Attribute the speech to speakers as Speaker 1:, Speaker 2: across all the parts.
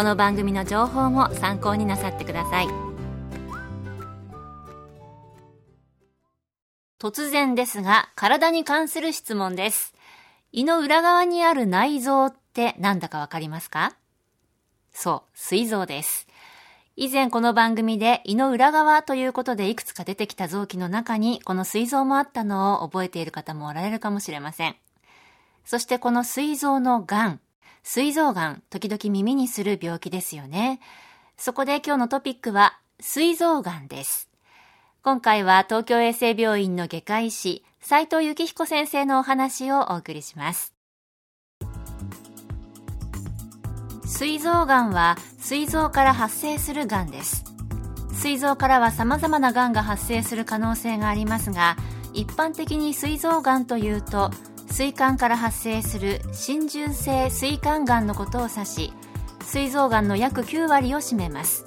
Speaker 1: この番組の情報も参考になさってください突然ですが体に関する質問です胃の裏側にある内臓って何だかわかりますか？そう、膵臓です。以前この番組で胃の裏側ということでいくつか出てきた臓器の中にこの膵臓もあったのを覚えている方もおられるかもしれません。そしてこの膵臓の癌、膵臓癌、時々耳にする病気ですよね。そこで今日のトピックは、膵臓癌です。今回は東京衛生病院の外科医師、斉藤幸彦先生のお話をお送りします。膵臓癌は膵臓から発生する癌です。膵臓からは様々な癌が発生する可能性がありますが、一般的に膵臓癌というと膵管から発生する浸潤性膵管がんのことを指し膵臓がんの約9割を占めます。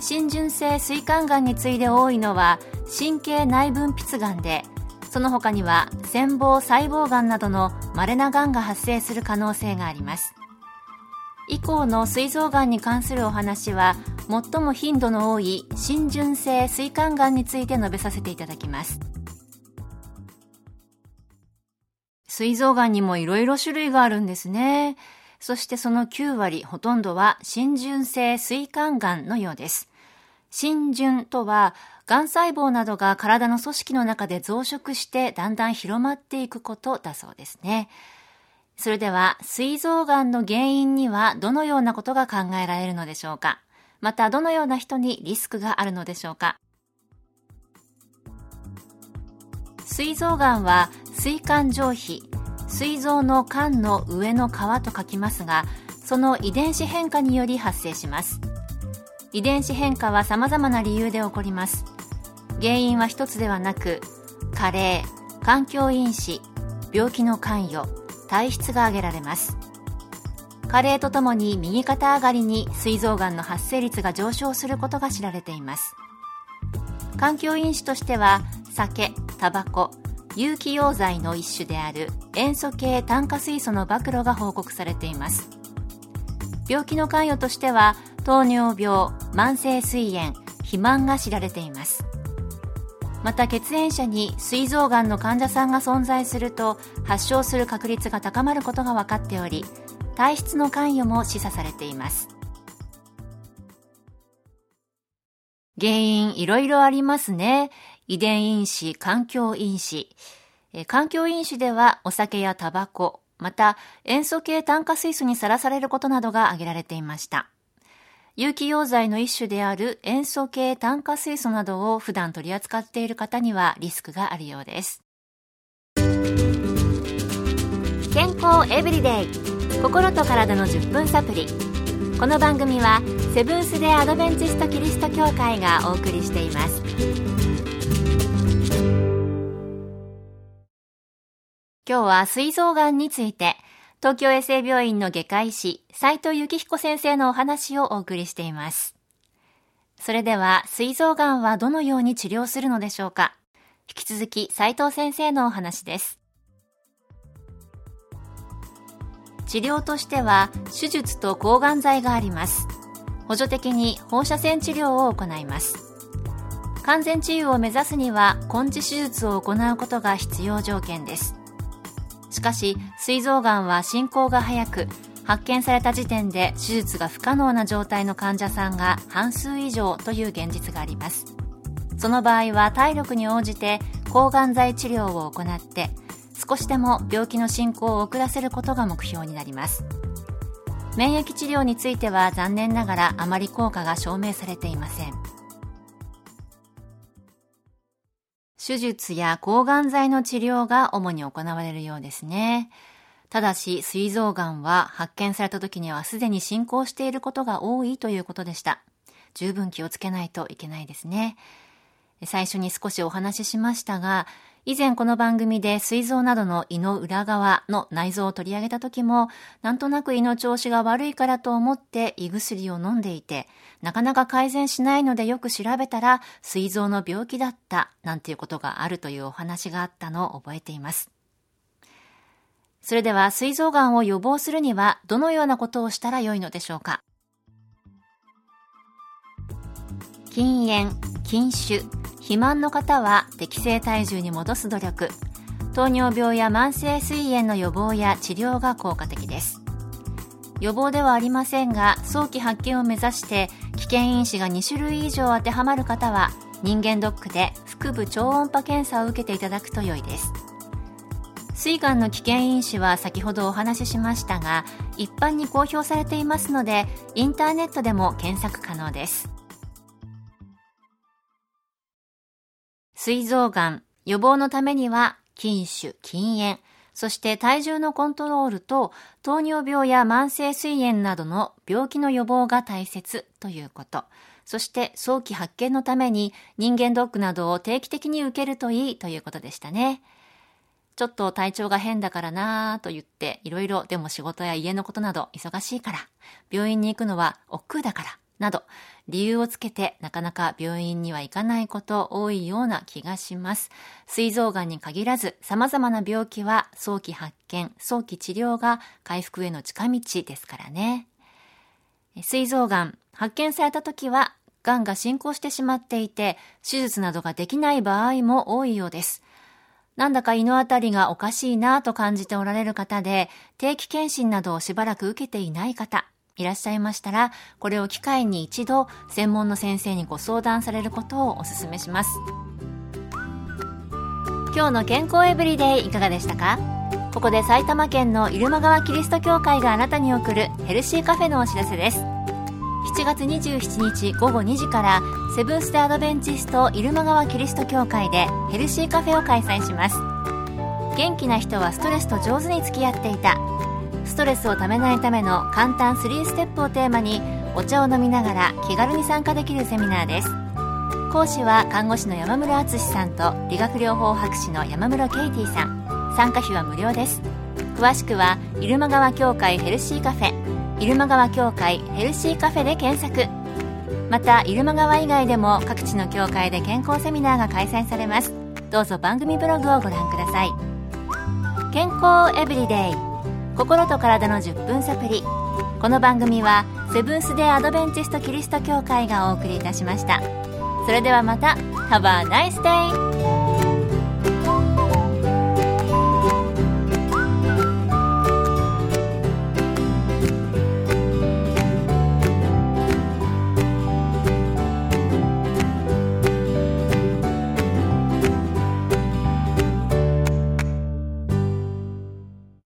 Speaker 1: 浸潤性膵管がんに次いで多いのは神経内分泌がんでその他には繊胞細胞がんなどの稀ながんが発生する可能性があります。以降の膵臓がんに関するお話は最も頻度の多い浸潤性膵管がんについて述べさせていただきます。膵臓がんにもいろいろ種類があるんですね。そしてその9割、ほとんどは浸潤性膵管がんのようです。浸潤とは、がん細胞などが体の組織の中で増殖してだんだん広まっていくことだそうですね。それでは、膵臓がんの原因にはどのようなことが考えられるのでしょうか？また、どのような人にリスクがあるのでしょうか？膵臓がんは膵管上皮膵臓の管の上の皮と書きますがその遺伝子変化により発生します。遺伝子変化は様々な理由で起こります。原因は一つではなく加齢環境因子病気の関与体質が挙げられます。加齢とともに右肩上がりに膵臓がんの発生率が上昇することが知られています。環境因子としては酒タバコ有機溶剤の一種である塩素系炭化水素の暴露が報告されています。病気の関与としては糖尿病慢性膵炎肥満が知られています。また血縁者に膵臓がんの患者さんが存在すると発症する確率が高まることが分かっており体質の関与も示唆されています。原因いろいろありますね。遺伝因子、環境因子。環境因子ではお酒やタバコ、また塩素系炭化水素にさらされることなどが挙げられていました。有機溶剤の一種である塩素系炭化水素などを普段取り扱っている方にはリスクがあるようです。健康エブリデイ心と体の10分サプリこの番組はセブンス・デ・アドベンチスト・キリスト教会がお送りしています今日は膵臓がんについて、東京衛生病院の外科医師、斉藤幸彦先生のお話をお送りしています。それでは、膵臓がんはどのように治療するのでしょうか引き続き、斉藤先生のお話です。治療としては、手術と抗がん剤があります。補助的に放射線治療を行います。完全治癒を目指すには根治手術を行うことが必要条件ですしかし膵臓がんは進行が早く発見された時点で手術が不可能な状態の患者さんが半数以上という現実があります。その場合は体力に応じて抗がん剤治療を行って少しでも病気の進行を遅らせることが目標になります。免疫治療については残念ながらあまり効果が証明されていません。手術や抗がん剤の治療が主に行われるようですねただし、膵臓がんは発見された時にはすでに進行していることが多いということでした。十分気をつけないといけないですね。最初に少しお話ししましたが、以前この番組で膵臓などの胃の裏側の内臓を取り上げた時も、なんとなく胃の調子が悪いからと思って胃薬を飲んでいて、なかなか改善しないのでよく調べたら、膵臓の病気だったなんていうことがあるというお話があったのを覚えています。それでは、膵臓がんを予防するには、どのようなことをしたらよいのでしょうか？禁煙、禁酒、肥満の方は適正体重に戻す努力、糖尿病や慢性膵炎の予防や治療が効果的です。予防ではありませんが、早期発見を目指して危険因子が2種類以上当てはまる方は、人間ドックで腹部超音波検査を受けていただくと良いです。膵がんの危険因子は先ほどお話ししましたが一般に公表されていますのでインターネットでも検索可能です膵臓がん予防のためには禁酒禁煙そして体重のコントロールと糖尿病や慢性膵炎などの病気の予防が大切ということ。そして早期発見のために人間ドックなどを定期的に受けるといいということでしたね。ちょっと体調が変だからなぁと言って、いろいろでも仕事や家のことなど忙しいから、病院に行くのは億劫だから、など、理由をつけてなかなか病院には行かないこと多いような気がします。膵臓がんに限らず様々な病気は早期発見、早期治療が回復への近道ですからね。膵臓がん、発見された時は、がんが進行してしまっていて、手術などができない場合も多いようです。なんだか胃のあたりがおかしいなぁと感じておられる方で、定期検診などをしばらく受けていない方、いらっしゃいましたら、これを機会に一度、専門の先生にご相談されることをお勧めします。今日の健康エブリデイいかがでしたか？ここで埼玉県の入間川キリスト教会があなたに送るヘルシーカフェのお知らせです。7月27日午後2時からセブンス・デ・アドベンチスト入間川キリスト教会でヘルシーカフェを開催します元気な人はストレスと上手に付き合っていたストレスをためないための簡単3ステップをテーマにお茶を飲みながら気軽に参加できるセミナーです。講師は看護師の山村敦さんと理学療法博士の山室ケイティさん。参加費は無料です。詳しくは入間川協会ヘルシーカフェ。入間川協会ヘルシーカフェで検索。また入間川以外でも各地の協会で健康セミナーが開催されます。どうぞ番組ブログをご覧ください。健康エブリデイ。心と体の10分サプリこの番組はセブンス・デー・アドベンチスト・キリスト教会がお送りいたしました。それではまた。Have a nice day!